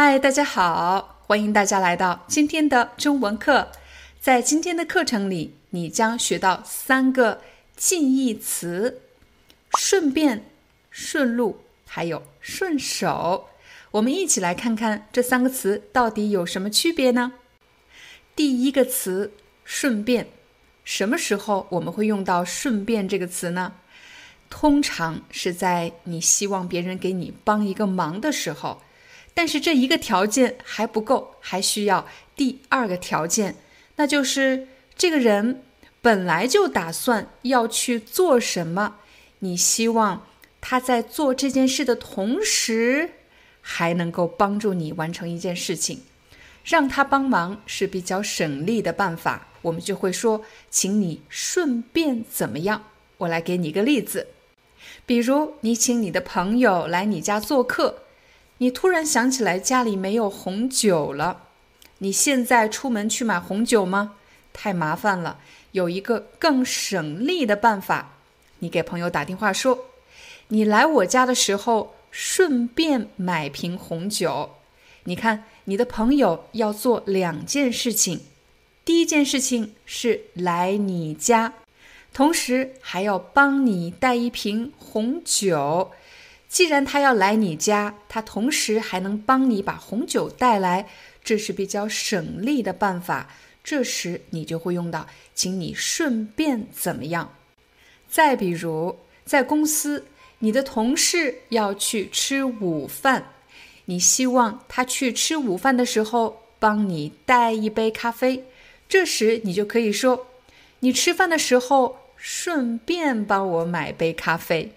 嗨，大家好，欢迎大家来到今天的中文课。在今天的课程里，你将学到三个近义词：顺便、顺路，还有顺手。我们一起来看看这三个词到底有什么区别呢？第一个词“顺便”，什么时候我们会用到“顺便”这个词呢？通常是在你希望别人给你帮一个忙的时候。但是这一个条件还不够，还需要第二个条件，那就是这个人本来就打算要去做什么，你希望他在做这件事的同时，还能够帮助你完成一件事情，让他帮忙是比较省力的办法。我们就会说，请你顺便怎么样？我来给你一个例子，比如你请你的朋友来你家做客。你突然想起来家里没有红酒了，你现在出门去买红酒吗？太麻烦了，有一个更省力的办法，你给朋友打电话说，你来我家的时候顺便买瓶红酒。你看，你的朋友要做两件事情，第一件事情是来你家，同时还要帮你带一瓶红酒。既然他要来你家，他同时还能帮你把红酒带来，这是比较省力的办法。这时你就会用到，请你顺便怎么样？再比如，在公司，你的同事要去吃午饭，你希望他去吃午饭的时候帮你带一杯咖啡，这时你就可以说，你吃饭的时候顺便帮我买杯咖啡。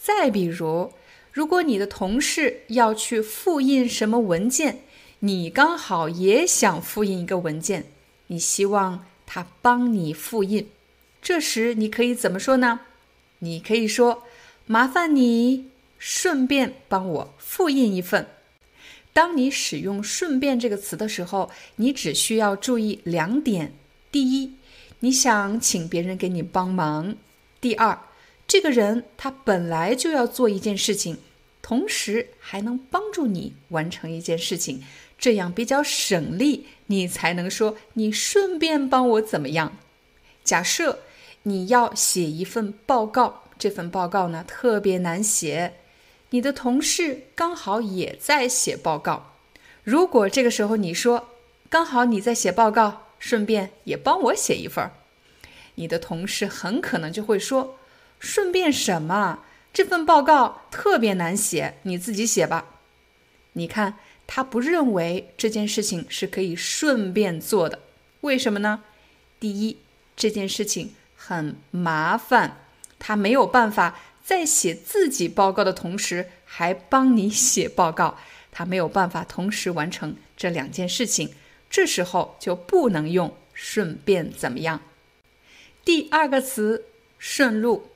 再比如，如果你的同事要去复印什么文件，你刚好也想复印一个文件，你希望他帮你复印，这时你可以怎么说呢？你可以说：“麻烦你顺便帮我复印一份。”当你使用“顺便”这个词的时候，你只需要注意两点：第一，你想请别人给你帮忙；第二。这个人他本来就要做一件事情，同时还能帮助你完成一件事情，这样比较省力，你才能说你顺便帮我怎么样。假设你要写一份报告，这份报告呢特别难写，你的同事刚好也在写报告。如果这个时候你说刚好你在写报告，顺便也帮我写一份，你的同事很可能就会说。顺便什么？这份报告特别难写，你自己写吧。你看，他不认为这件事情是可以顺便做的，为什么呢？第一，这件事情很麻烦，他没有办法在写自己报告的同时还帮你写报告，他没有办法同时完成这两件事情，这时候就不能用顺便怎么样。第二个词，顺路。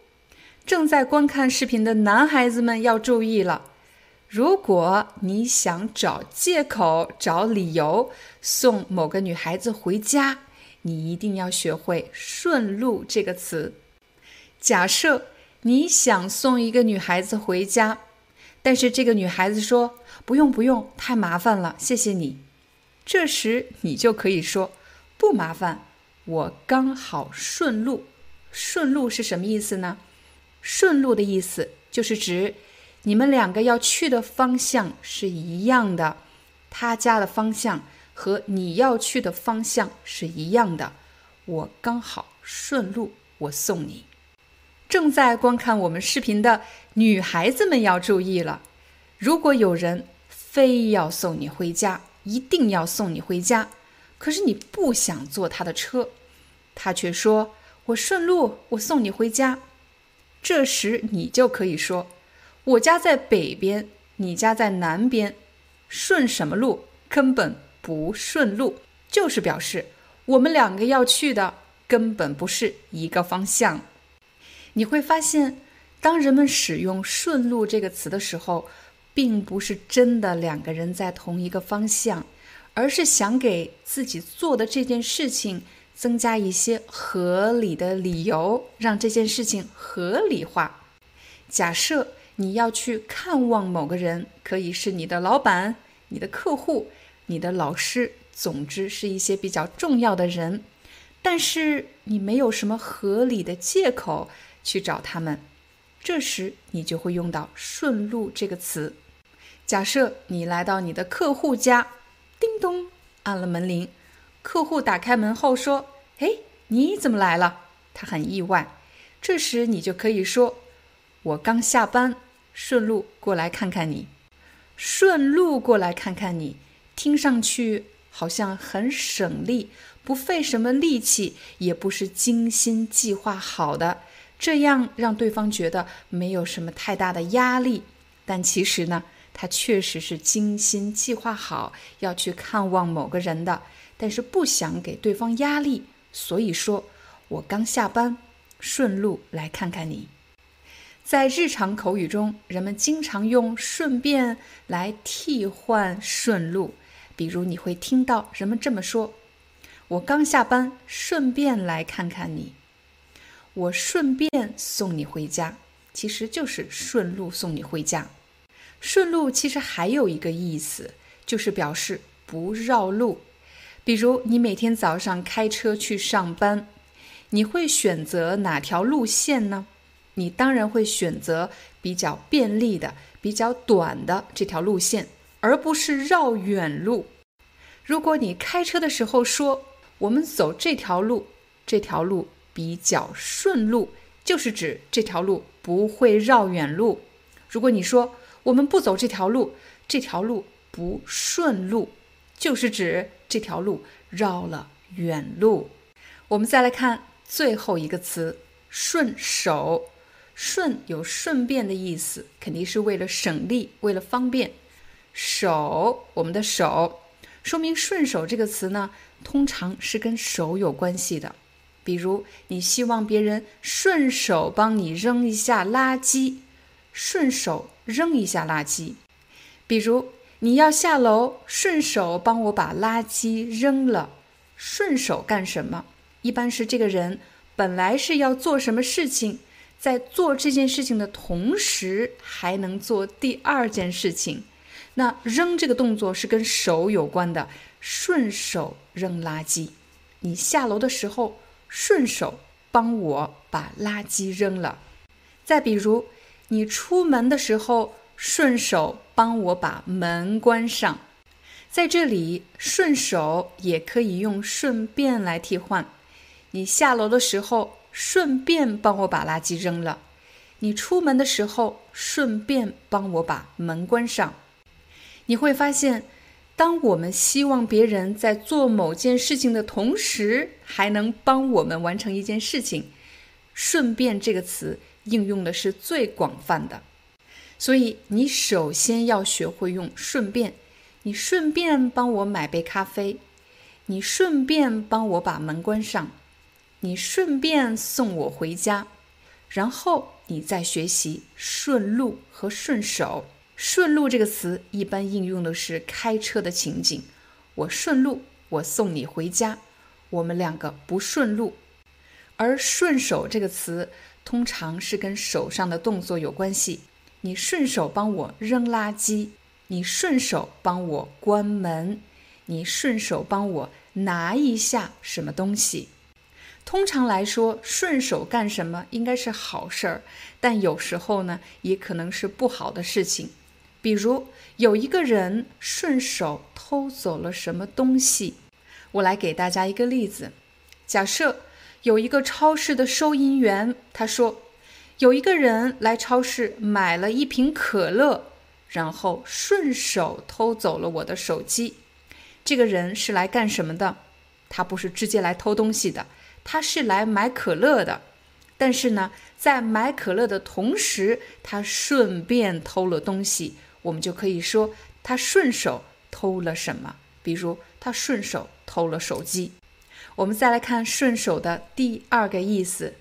正在观看视频的男孩子们要注意了：如果你想找借口、找理由送某个女孩子回家，你一定要学会“顺路”这个词。假设你想送一个女孩子回家，但是这个女孩子说：“不用，不用，太麻烦了，谢谢你。”这时你就可以说：“不麻烦，我刚好顺路。”顺路是什么意思呢？顺路的意思就是指你们两个要去的方向是一样的，他家的方向和你要去的方向是一样的。我刚好顺路，我送你。正在观看我们视频的女孩子们要注意了，如果有人非要送你回家，一定要送你回家，可是你不想坐他的车，他却说：“我顺路，我送你回家。”这时你就可以说：“我家在北边，你家在南边，顺什么路？根本不顺路。”就是表示我们两个要去的根本不是一个方向。你会发现，当人们使用“顺路”这个词的时候，并不是真的两个人在同一个方向，而是想给自己做的这件事情增加一些合理的理由，让这件事情合理化。假设你要去看望某个人，可以是你的老板、你的客户、你的老师，总之是一些比较重要的人，但是你没有什么合理的借口。去找他们，这时你就会用到“顺路”这个词。假设你来到你的客户家，叮咚，按了门铃。客户打开门后说：“哎，你怎么来了？”他很意外。这时你就可以说：“我刚下班，顺路过来看看你。”顺路过来看看你，听上去好像很省力，不费什么力气，也不是精心计划好的。这样让对方觉得没有什么太大的压力，但其实呢，他确实是精心计划好要去看望某个人的，但是不想给对方压力，所以说我刚下班，顺路来看看你。在日常口语中，人们经常用“顺便”来替换“顺路”，比如你会听到人们这么说：“我刚下班，顺便来看看你。”我顺便送你回家，其实就是顺路送你回家。顺路其实还有一个意思，就是表示不绕路。比如你每天早上开车去上班，你会选择哪条路线呢？你当然会选择比较便利的、比较短的这条路线，而不是绕远路。如果你开车的时候说“我们走这条路”，这条路。比较顺路，就是指这条路不会绕远路。如果你说我们不走这条路，这条路不顺路，就是指这条路绕了远路。我们再来看最后一个词“顺手”，顺有顺便的意思，肯定是为了省力，为了方便。手，我们的手，说明顺手这个词呢，通常是跟手有关系的。比如，你希望别人顺手帮你扔一下垃圾，顺手扔一下垃圾。比如，你要下楼，顺手帮我把垃圾扔了。顺手干什么？一般是这个人本来是要做什么事情，在做这件事情的同时，还能做第二件事情。那扔这个动作是跟手有关的，顺手扔垃圾。你下楼的时候。顺手帮我把垃圾扔了。再比如，你出门的时候顺手帮我把门关上。在这里，顺手也可以用顺便来替换。你下楼的时候顺便帮我把垃圾扔了。你出门的时候顺便帮我把门关上。你会发现。当我们希望别人在做某件事情的同时，还能帮我们完成一件事情，“顺便”这个词应用的是最广泛的。所以，你首先要学会用“顺便”。你顺便帮我买杯咖啡，你顺便帮我把门关上，你顺便送我回家，然后你再学习“顺路”和“顺手”。顺路这个词一般应用的是开车的情景，我顺路，我送你回家，我们两个不顺路。而顺手这个词通常是跟手上的动作有关系，你顺手帮我扔垃圾，你顺手帮我关门，你顺手帮我拿一下什么东西。通常来说，顺手干什么应该是好事儿，但有时候呢，也可能是不好的事情。比如有一个人顺手偷走了什么东西，我来给大家一个例子。假设有一个超市的收银员，他说有一个人来超市买了一瓶可乐，然后顺手偷走了我的手机。这个人是来干什么的？他不是直接来偷东西的，他是来买可乐的。但是呢，在买可乐的同时，他顺便偷了东西，我们就可以说他顺手偷了什么。比如，他顺手偷了手机。我们再来看“顺手”的第二个意思：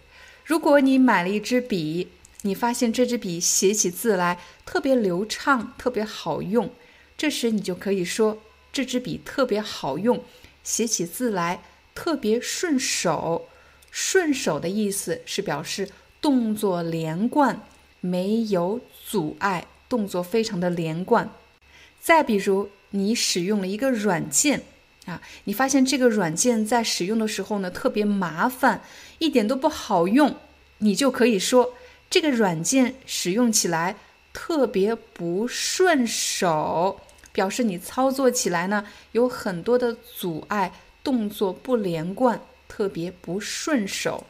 如果你买了一支笔，你发现这支笔写起字来特别流畅，特别好用，这时你就可以说这支笔特别好用，写起字来特别顺手。顺手的意思是表示动作连贯，没有阻碍，动作非常的连贯。再比如，你使用了一个软件啊，你发现这个软件在使用的时候呢特别麻烦，一点都不好用，你就可以说这个软件使用起来特别不顺手，表示你操作起来呢有很多的阻碍，动作不连贯。特别不顺手。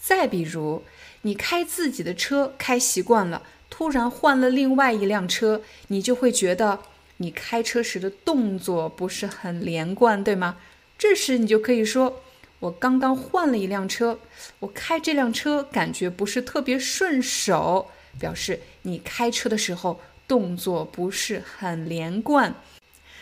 再比如，你开自己的车开习惯了，突然换了另外一辆车，你就会觉得你开车时的动作不是很连贯，对吗？这时你就可以说：“我刚刚换了一辆车，我开这辆车感觉不是特别顺手。”表示你开车的时候动作不是很连贯。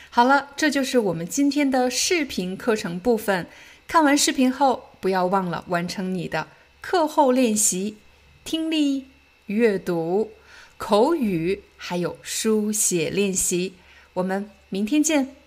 好了，这就是我们今天的视频课程部分。看完视频后，不要忘了完成你的课后练习，听力、阅读、口语，还有书写练习。我们明天见。